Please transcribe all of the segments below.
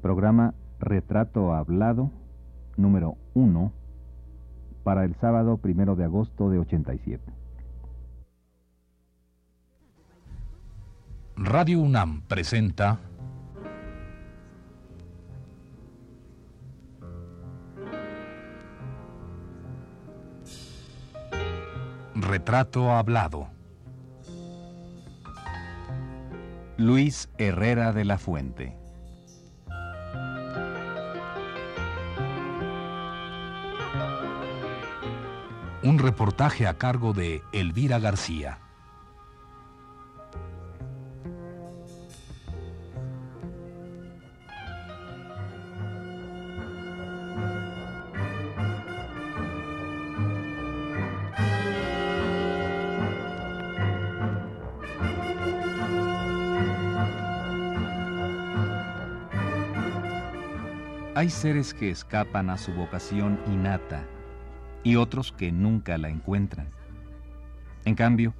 Programa Retrato Hablado número 1 para el sábado primero de agosto de 87. Radio UNAM presenta Retrato Hablado. Luis Herrera de la Fuente. Un reportaje a cargo de Elvira García. Hay seres que escapan a su vocación innata y otros que nunca la encuentran. En cambio,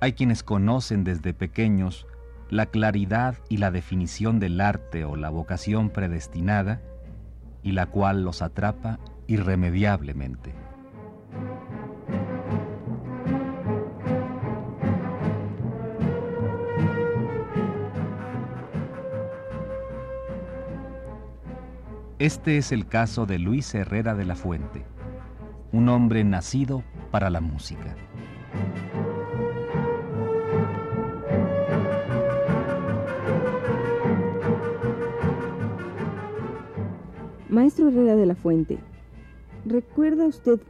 hay quienes conocen desde pequeños la claridad y la definición del arte o la vocación predestinada y la cual los atrapa irremediablemente. Este es el caso de Luis Herrera de la Fuente, un hombre nacido para la música. Maestro Herrera de la Fuente, ¿recuerda usted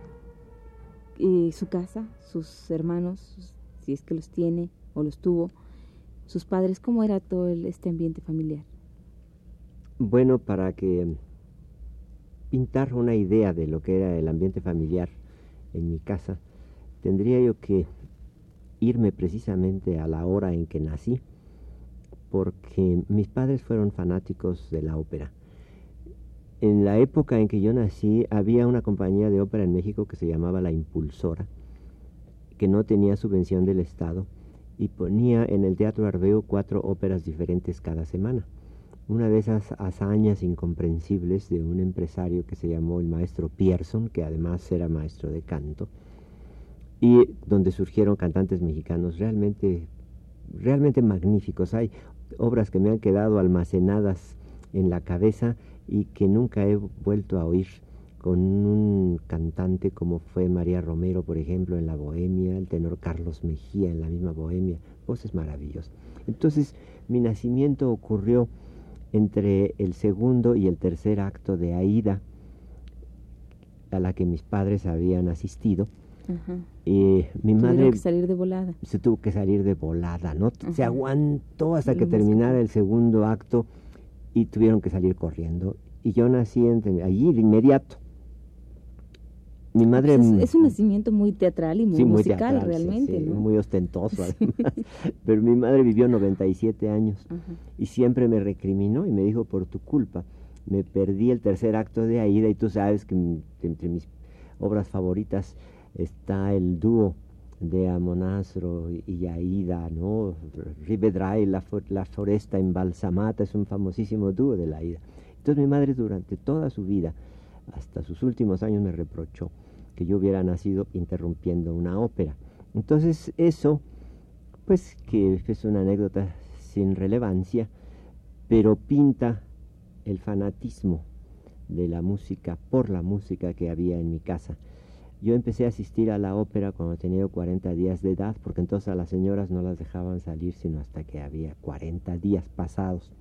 eh, su casa, sus hermanos, si es que los tiene o los tuvo, sus padres, cómo era todo este ambiente familiar? Bueno, para que pintar una idea de lo que era el ambiente familiar en mi casa, tendría yo que irme precisamente a la hora en que nací, porque mis padres fueron fanáticos de la ópera. En la época en que yo nací había una compañía de ópera en México que se llamaba La Impulsora, que no tenía subvención del Estado y ponía en el Teatro Arbeo cuatro óperas diferentes cada semana una de esas hazañas incomprensibles de un empresario que se llamó el maestro Pierson, que además era maestro de canto, y donde surgieron cantantes mexicanos realmente, realmente magníficos. Hay obras que me han quedado almacenadas en la cabeza y que nunca he vuelto a oír con un cantante como fue María Romero, por ejemplo, en La Bohemia, el tenor Carlos Mejía en la misma Bohemia, voces maravillosas. Entonces, mi nacimiento ocurrió entre el segundo y el tercer acto de Aida, a la que mis padres habían asistido. Y mi madre que salir de volada. Se tuvo que salir de volada, ¿no? Se aguantó hasta que terminara el segundo acto y tuvieron que salir corriendo. Y yo nací allí de inmediato. Mi madre... Es, un nacimiento muy teatral y muy musical realmente, Muy ostentoso además. Pero mi madre vivió 97 años y siempre me recriminó y me dijo, por tu culpa, me perdí el tercer acto de Aida y tú sabes que entre mis obras favoritas está el dúo de Amonastro y Aida, ¿no? Rivedray, la, la foresta embalsamata, es un famosísimo dúo de la Aida. Entonces mi madre durante toda su vida, hasta sus últimos años, me reprochó que yo hubiera nacido interrumpiendo una ópera. Entonces eso, pues que es una anécdota sin relevancia, pero pinta el fanatismo de la música por la música que había en mi casa. Yo empecé a asistir a la ópera cuando tenía 40 días de edad, porque entonces a las señoras no las dejaban salir sino hasta que había 40 días pasados.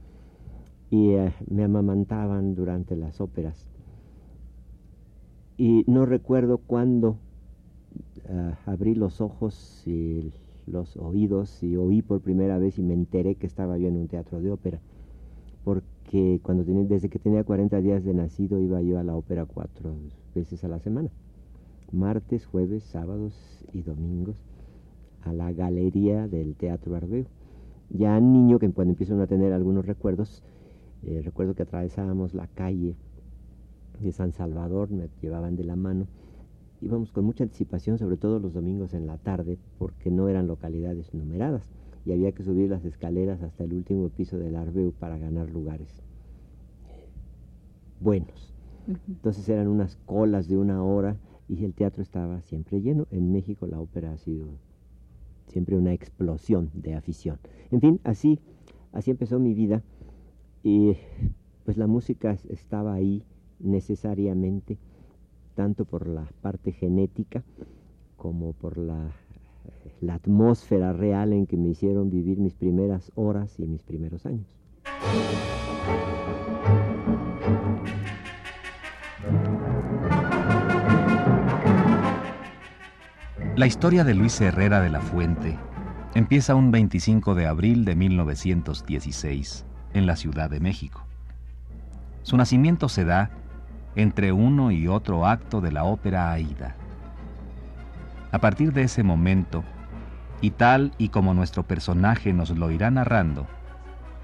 Y eh, me amamantaban durante las óperas y no recuerdo cuándo ah, abrí los ojos y los oídos y oí por primera vez y me enteré que estaba yo en un teatro de ópera. Porque cuando tenía, desde que tenía 40 días de nacido iba yo a la ópera cuatro veces a la semana. Martes, jueves, sábados y domingos a la galería del Teatro Arbeo. Ya niño, que cuando empiezo a tener algunos recuerdos, eh, recuerdo que atravesábamos la calle de San Salvador, me llevaban de la mano. Íbamos con mucha anticipación, sobre todo los domingos en la tarde, porque no eran localidades numeradas y había que subir las escaleras hasta el último piso del Arbeu para ganar lugares. buenos. Entonces eran unas colas de una hora y el teatro estaba siempre lleno. En México la ópera ha sido siempre una explosión de afición. En fin, así, así empezó mi vida y pues la música estaba ahí necesariamente, tanto por la parte genética como por la, la atmósfera real en que me hicieron vivir mis primeras horas y mis primeros años. La historia de Luis Herrera de la Fuente empieza un 25 de abril de 1916 en la Ciudad de México. Su nacimiento se da entre uno y otro acto de la ópera Aida. A partir de ese momento, y tal y como nuestro personaje nos lo irá narrando,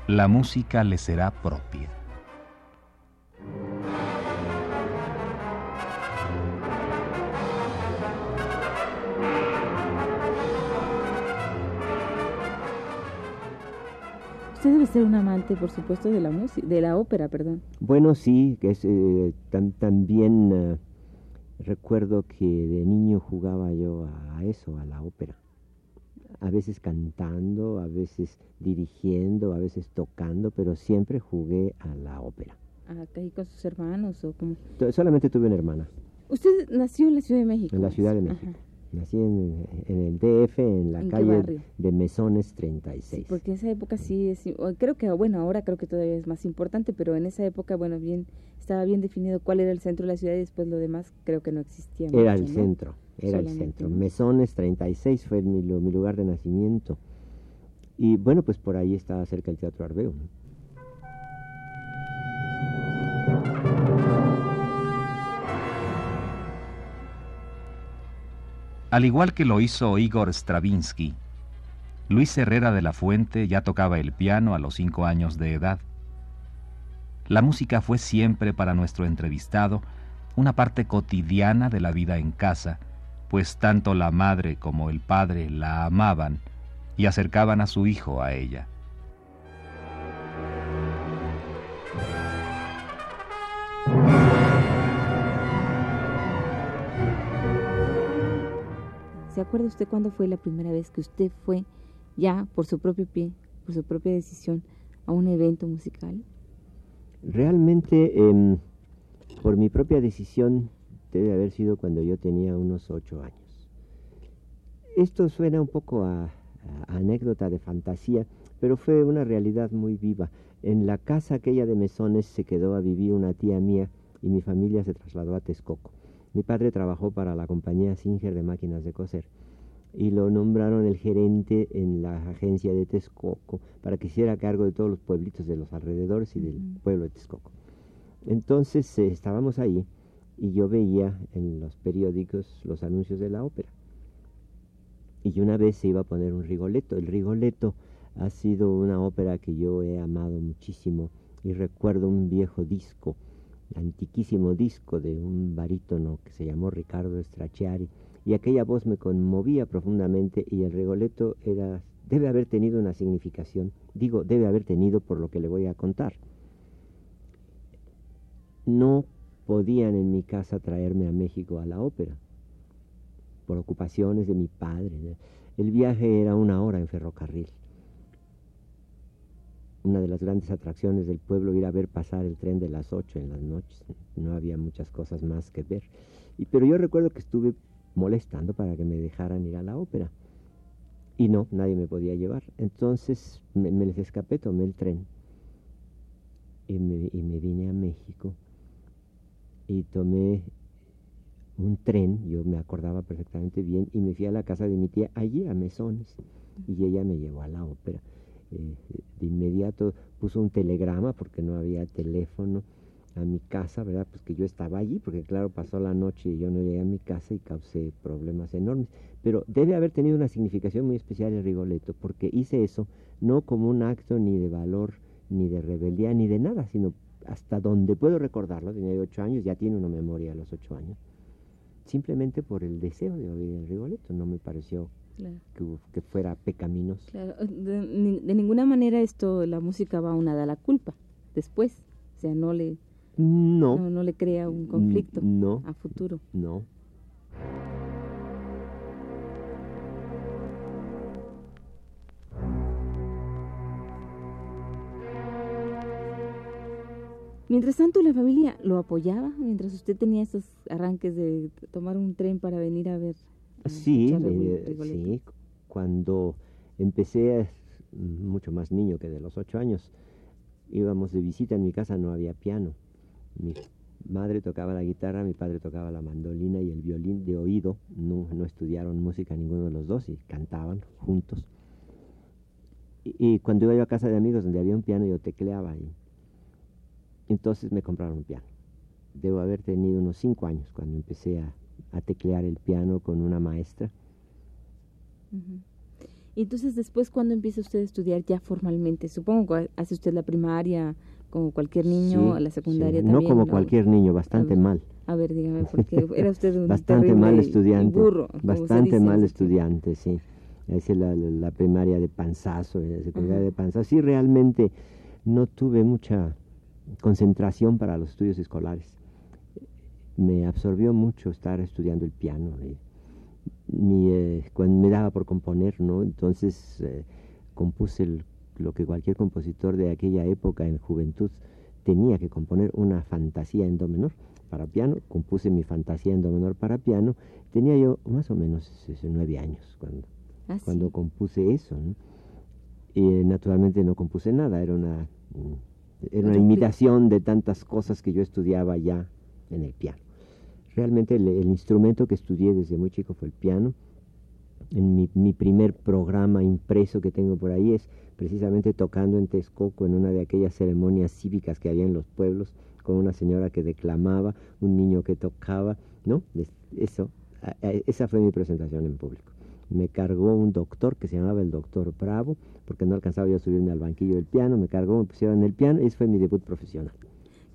la música le será propia. Usted debe ser un amante, por supuesto, de la música, de la ópera, perdón. Bueno, sí, que es, eh, también eh, recuerdo que de niño jugaba yo a eso, a la ópera. A veces cantando, a veces dirigiendo, a veces tocando, pero siempre jugué a la ópera. ¿Acá y con sus hermanos o como? Solamente tuve una hermana. ¿Usted nació en la Ciudad de México? En la Ciudad de México. Nací en, el DF, en la calle de Mesones 36. porque esa época sí es, creo que, bueno, ahora creo que todavía es más importante, pero en esa época, bueno, bien, estaba bien definido cuál era el centro de la ciudad y después lo demás creo que no existía. Era el centro, era el centro. Mesones 36 fue mi, mi, lugar de nacimiento. Y bueno, pues por ahí estaba cerca el Teatro Arbeo. Al igual que lo hizo Igor Stravinsky, Luis Herrera de la Fuente ya tocaba el piano a los cinco años de edad. La música fue siempre para nuestro entrevistado una parte cotidiana de la vida en casa, pues tanto la madre como el padre la amaban y acercaban a su hijo a ella. ¿Se acuerda usted cuándo fue la primera vez que usted fue ya por su propio pie, por su propia decisión, a un evento musical? Realmente, em, por mi propia decisión, debe haber sido cuando yo tenía unos ocho años. Esto suena un poco a, anécdota de fantasía, pero fue una realidad muy viva. En la casa aquella de Mesones se quedó a vivir una tía mía y mi familia se trasladó a Texcoco. Mi padre trabajó para la compañía Singer de máquinas de coser y lo nombraron el gerente en la agencia de Texcoco para que hiciera cargo de todos los pueblitos de los alrededores y del pueblo de Texcoco. Entonces eh, estábamos ahí y yo veía en los periódicos los anuncios de la ópera. Y una vez se iba a poner un Rigoletto. El Rigoletto ha sido una ópera que yo he amado muchísimo y recuerdo un viejo disco antiquísimo disco de un barítono que se llamó Ricardo Stracciari, y aquella voz me conmovía profundamente y el regoleto era debe haber tenido una significación, digo, debe haber tenido por lo que le voy a contar. No podían en mi casa traerme a México a la ópera, por ocupaciones de mi padre. El viaje era una hora en ferrocarril una de las grandes atracciones del pueblo ir a ver pasar el tren de las ocho en las noches. No había muchas cosas más que ver. Y, pero yo recuerdo que estuve molestando para que me dejaran ir a la ópera. Y no, nadie me podía llevar. Entonces me, les escapé, tomé el tren y me, y me vine a México y tomé un tren, yo me acordaba perfectamente bien, y me fui a la casa de mi tía allí a Mesones, y ella me llevó a la ópera. Eh, de inmediato puso un telegrama porque no había teléfono a mi casa, ¿verdad? Pues que yo estaba allí, porque claro, pasó la noche y yo no llegué a mi casa y causé problemas enormes. Pero debe haber tenido una significación muy especial el Rigoletto, porque hice eso no como un acto ni de valor, ni de rebeldía, ni de nada, sino hasta donde puedo recordarlo, tenía ocho años, ya tiene una memoria a los ocho años, simplemente por el deseo de oír el Rigoletto, no me pareció que, fuera pecaminos. De, ninguna manera esto, la música va a la culpa después. O sea, no le, No. No, no le crea un conflicto no. a futuro. No. Mientras tanto, la familia lo apoyaba mientras usted tenía esos arranques de tomar un tren para venir a ver. A Sí, eh, sí. Cuando empecé, mucho más niño que de los ocho años, íbamos de visita en mi casa, no había piano. Mi madre tocaba la guitarra, mi padre tocaba la mandolina y el violín de oído. No, no estudiaron música ninguno de los dos y cantaban juntos. Y, y cuando iba yo a casa de amigos donde había un piano, yo tecleaba y entonces me compraron un piano. Debo haber tenido unos cinco años cuando empecé a, a teclear el piano con una maestra. Y entonces después, ¿cuándo empieza usted a estudiar ya formalmente? Supongo que hace usted la primaria como cualquier niño, Sí, la secundaria sí. también. No como cualquier niño, bastante ver, mal. A ver, dígame, porque era usted un Bastante mal estudiante. burro, bastante mal estudiante, sí. Hice la, la- la primaria de panzazo y la secundaria Ajá. de panzazo. Sí, realmente no tuve mucha concentración para los estudios escolares. Me absorbió mucho estar estudiando el piano. y mi, eh, cuando me daba por componer, ¿no? Entonces eh, compuse el- lo que cualquier compositor de aquella época en juventud tenía que componer una fantasía en do menor para piano. Compuse mi fantasía en do menor para piano. Tenía yo más o menos nueve años cuando, Ah, sí. cuando compuse eso. ¿no? Y eh, naturalmente no compuse nada, era una, mm, era una imitación de tantas cosas que yo estudiaba ya en el piano. Realmente el, el instrumento que estudié desde muy chico fue el piano. En mi, mi primer programa impreso que tengo por ahí es precisamente tocando en Texcoco en una de aquellas ceremonias cívicas que había en los pueblos, con una señora que declamaba, un niño que tocaba, ¿no? Eso, esa fue mi presentación en público. Me cargó un doctor que se llamaba el doctor Bravo, porque no alcanzaba yo a subirme al banquillo del piano, me cargó, me pusieron en el piano, y ese fue mi debut profesional.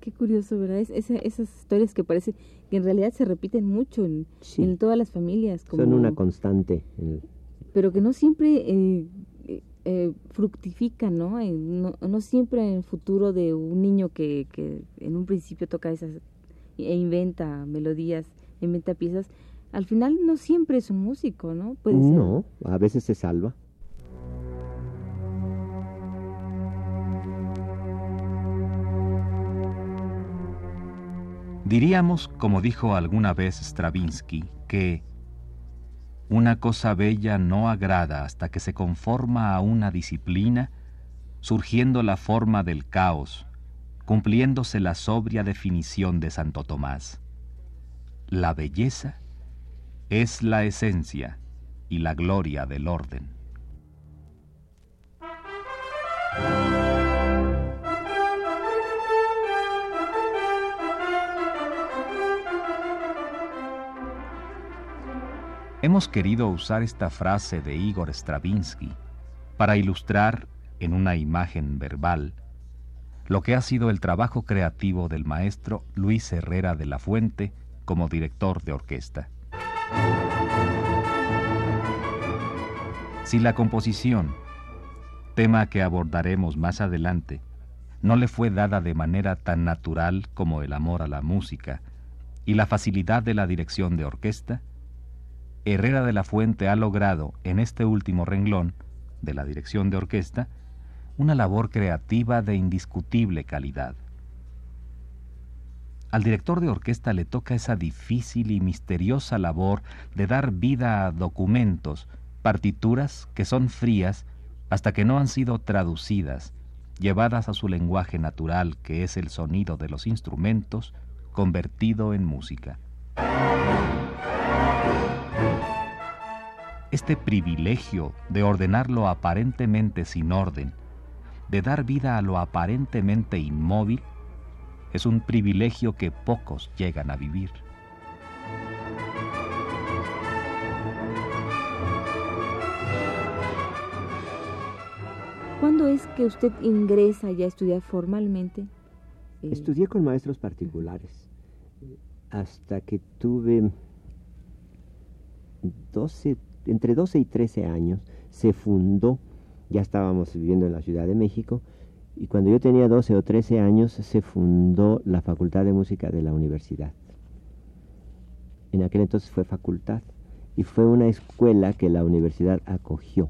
Qué curioso, ¿verdad? Es, esa- esas historias que parece que en realidad se repiten mucho en, Sí. en todas las familias. Como, Son una constante. pero que no siempre eh, eh, eh, fructifican, ¿no? En- ¿no? no siempre en el futuro de un niño que, que en un principio toca esas e inventa melodías, inventa piezas, al final no siempre es un músico, ¿no? Puede ser. No, a veces se salva. Diríamos, como dijo alguna vez Stravinsky, que una cosa bella no agrada hasta que se conforma a una disciplina, surgiendo la forma del caos, cumpliéndose la sobria definición de Santo Tomás. La belleza es la esencia y la gloria del orden. Hemos querido usar esta frase de Igor Stravinsky para ilustrar en una imagen verbal lo que ha sido el trabajo creativo del maestro Luis Herrera de la Fuente como director de orquesta. Si la composición, tema que abordaremos más adelante, no le fue dada de manera tan natural como el amor a la música y la facilidad de la dirección de orquesta, Herrera de la Fuente ha logrado en este último renglón de la dirección de orquesta una labor creativa de indiscutible calidad. Al director de orquesta le toca esa difícil y misteriosa labor de dar vida a documentos, partituras que son frías hasta que no han sido traducidas, llevadas a su lenguaje natural, que es el sonido de los instrumentos, convertido en música. Este privilegio de ordenar lo aparentemente sin orden, de dar vida a lo aparentemente inmóvil, es un privilegio que pocos llegan a vivir. ¿Cuándo es que usted ingresa ya a estudiar formalmente? Eh, Estudié con maestros particulares hasta que tuve 12, entre 12 y 13 años. Se fundó, ya estábamos viviendo en la Ciudad de México, Y cuando yo tenía 12 o 13 años se fundó la Facultad de Música de la universidad. En aquel entonces fue facultad y fue una escuela que la universidad acogió,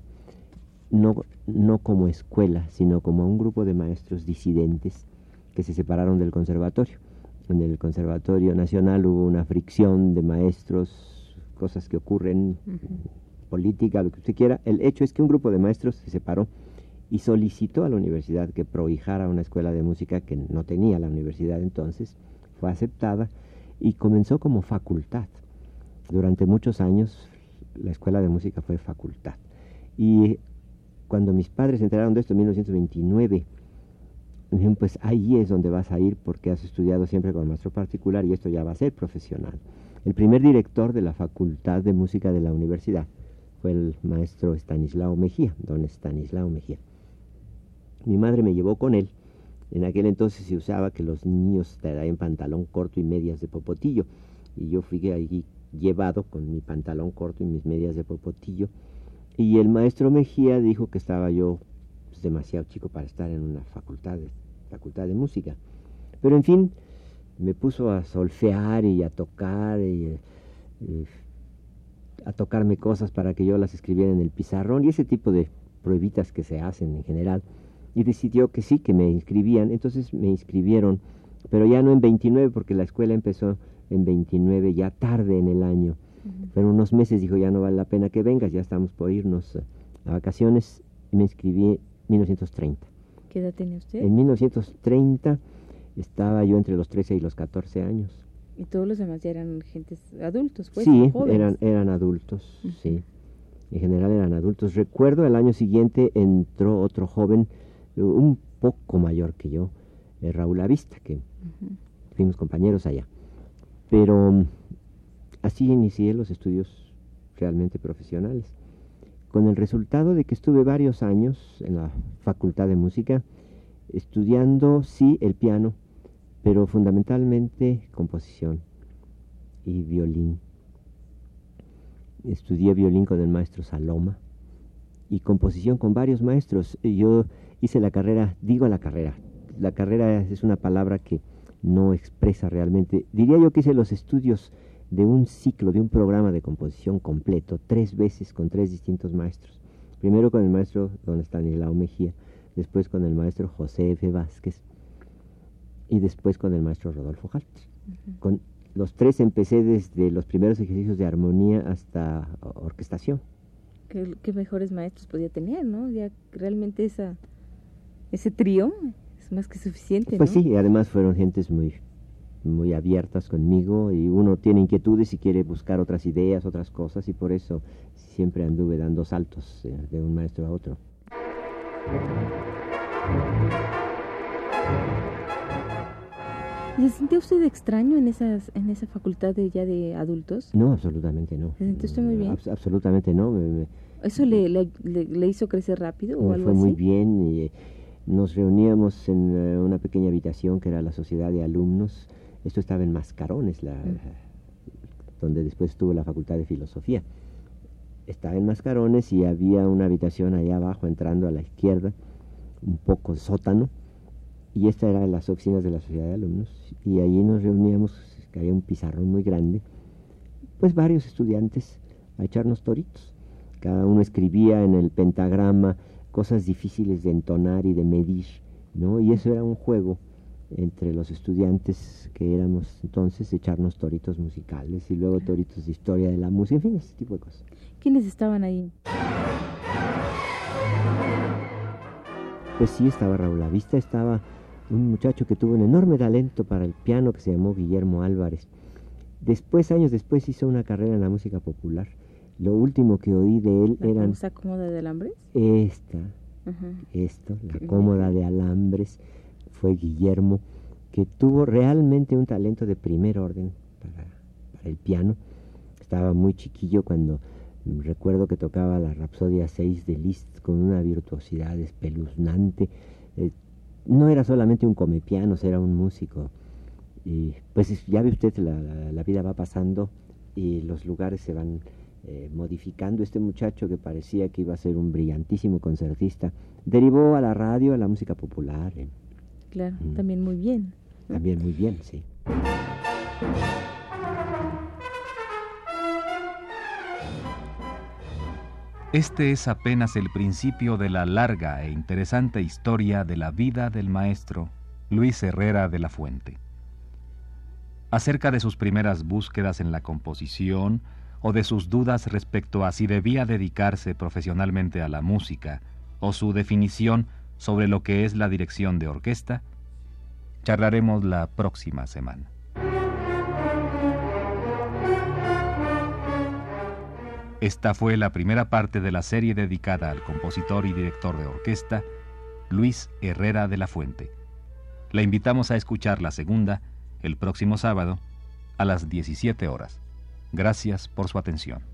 no, no como escuela, sino como un grupo de maestros disidentes que se separaron del conservatorio. En el Conservatorio Nacional hubo una fricción de maestros, cosas que ocurren, política, lo que usted quiera. El hecho es que un grupo de maestros se separó y solicitó a la universidad que prohijara una escuela de música que no tenía la universidad entonces, fue aceptada y comenzó como facultad. Durante muchos años la escuela de música fue facultad. Y cuando mis padres se enteraron de esto en 1929, dijeron, pues ahí es donde vas a ir porque has estudiado siempre con maestro particular y esto ya va a ser profesional. El primer director de la Facultad de Música de la universidad fue el maestro Stanislao Mejía, don Stanislao Mejía. Mi madre me llevó con él. En aquel entonces se usaba que los niños traían pantalón corto y medias de popotillo. Y yo fui allí llevado con mi pantalón corto y mis medias de popotillo. Y el maestro Mejía dijo que estaba yo pues, demasiado chico para estar en una facultad de, música. Pero en fin, me puso a solfear y a tocar y, y a tocarme cosas para que yo las escribiera en el pizarrón y ese tipo de pruebitas que se hacen en general y decidió que sí, que me inscribían. Entonces me inscribieron, pero ya no en 29, porque la escuela empezó en 29, ya tarde en el año. Pero unos meses dijo, ya no vale la pena que vengas, ya estamos por irnos a vacaciones. Y me inscribí en 1930. ¿Qué edad tenía usted? En 1930 estaba yo entre los 13 y los 14 años. ¿Y todos los demás ya eran gentes adultos, pues? Sí, eran, eran adultos, sí. En general eran adultos. Recuerdo el año siguiente entró otro joven un poco mayor que yo, eh, Raúl Avista, que fuimos compañeros allá. Pero mm, así inicié los estudios realmente profesionales, con el resultado de que estuve varios años en la Facultad de Música estudiando, sí, el piano, pero fundamentalmente composición y violín. Estudié violín con el maestro Saloma y composición con varios maestros. Yo hice la carrera, digo la carrera, la carrera es una palabra que no expresa realmente. Diría yo que hice los estudios de un ciclo, de un programa de composición completo, tres veces con tres distintos maestros. Primero con el maestro don Stanislao Mejía, después con el maestro José F. Vázquez y después con el maestro Rodolfo Halt. Con los tres empecé desde los primeros ejercicios de armonía hasta orquestación. ¿Qué, qué mejores maestros podía tener, ¿no? Ya realmente esa ese trío es más que suficiente. Pues sí, además fueron gentes muy, muy abiertas conmigo y uno tiene inquietudes y quiere buscar otras ideas, otras cosas y por eso siempre anduve dando saltos eh, de un maestro a otro. ¿Se sintió usted extraño en, esas, en esa facultad de, ya de adultos? No, absolutamente no. ¿Se sintió usted muy bien? absolutamente no. ¿Eso le, le, le, hizo crecer rápido o algo fue así? muy bien y nos reuníamos en eh, una pequeña habitación que era la sociedad de alumnos. Esto estaba en Mascarones, la, donde después estuvo la Facultad de Filosofía. Estaba en Mascarones y había una habitación allá abajo, entrando a la izquierda, un poco sótano, y esta era las oficinas de la sociedad de alumnos. Y allí nos reuníamos, que había un pizarrón muy grande, pues varios estudiantes a echarnos toritos. Cada uno escribía en el pentagrama cosas difíciles de entonar y de medir, ¿no? Y eso era un juego entre los estudiantes que éramos entonces echarnos toritos musicales y luego toritos de historia de la música, en fin, ese tipo de cosas. ¿Quiénes estaban ahí? Pues sí, estaba Raúl Vista, estaba un muchacho que tuvo un enorme talento para el piano que se llamó Guillermo Álvarez. Después, años después, hizo una carrera en la música popular lo último que oí de él era... ¿Esa cómoda de alambres? Esta, esto, la cómoda de alambres, fue Guillermo, que tuvo realmente un talento de primer orden para, el piano. Estaba muy chiquillo cuando recuerdo que tocaba la Rapsodia 6 de Liszt con una virtuosidad espeluznante. Eh, no era solamente un comepianos, era un músico. Y pues ya ve usted, la vida va pasando y los lugares se van eh, modificando este muchacho que parecía que iba a ser un brillantísimo concertista, derivó a la radio, a la música popular. eh. Claro, Mm. también muy bien. También muy bien, sí. Este es apenas el principio de la larga e interesante historia de la vida del maestro Luis Herrera de la Fuente. Acerca de sus primeras búsquedas en la composición o de sus dudas respecto a si debía dedicarse profesionalmente a la música o su definición sobre lo que es la dirección de orquesta, charlaremos la próxima semana. Esta fue la primera parte de la serie dedicada al compositor y director de orquesta Luis Herrera de la Fuente. La invitamos a escuchar la segunda el próximo sábado a las 17 horas. Gracias por su atención.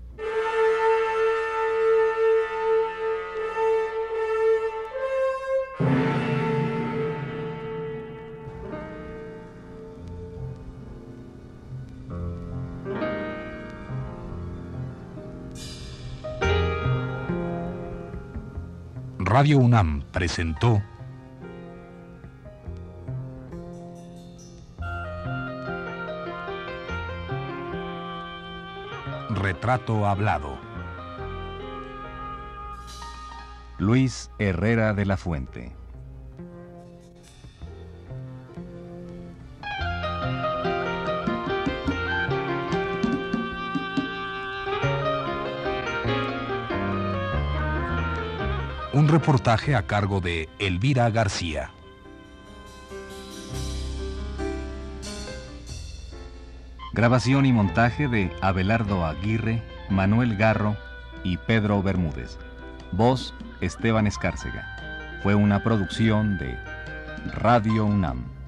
Radio UNAM presentó Retrato Hablado. Luis Herrera de la Fuente. Un reportaje a cargo de Elvira García. Grabación y montaje de Abelardo Aguirre, Manuel Garro y Pedro Bermúdez. Voz Esteban Escárcega. Fue una producción de Radio UNAM.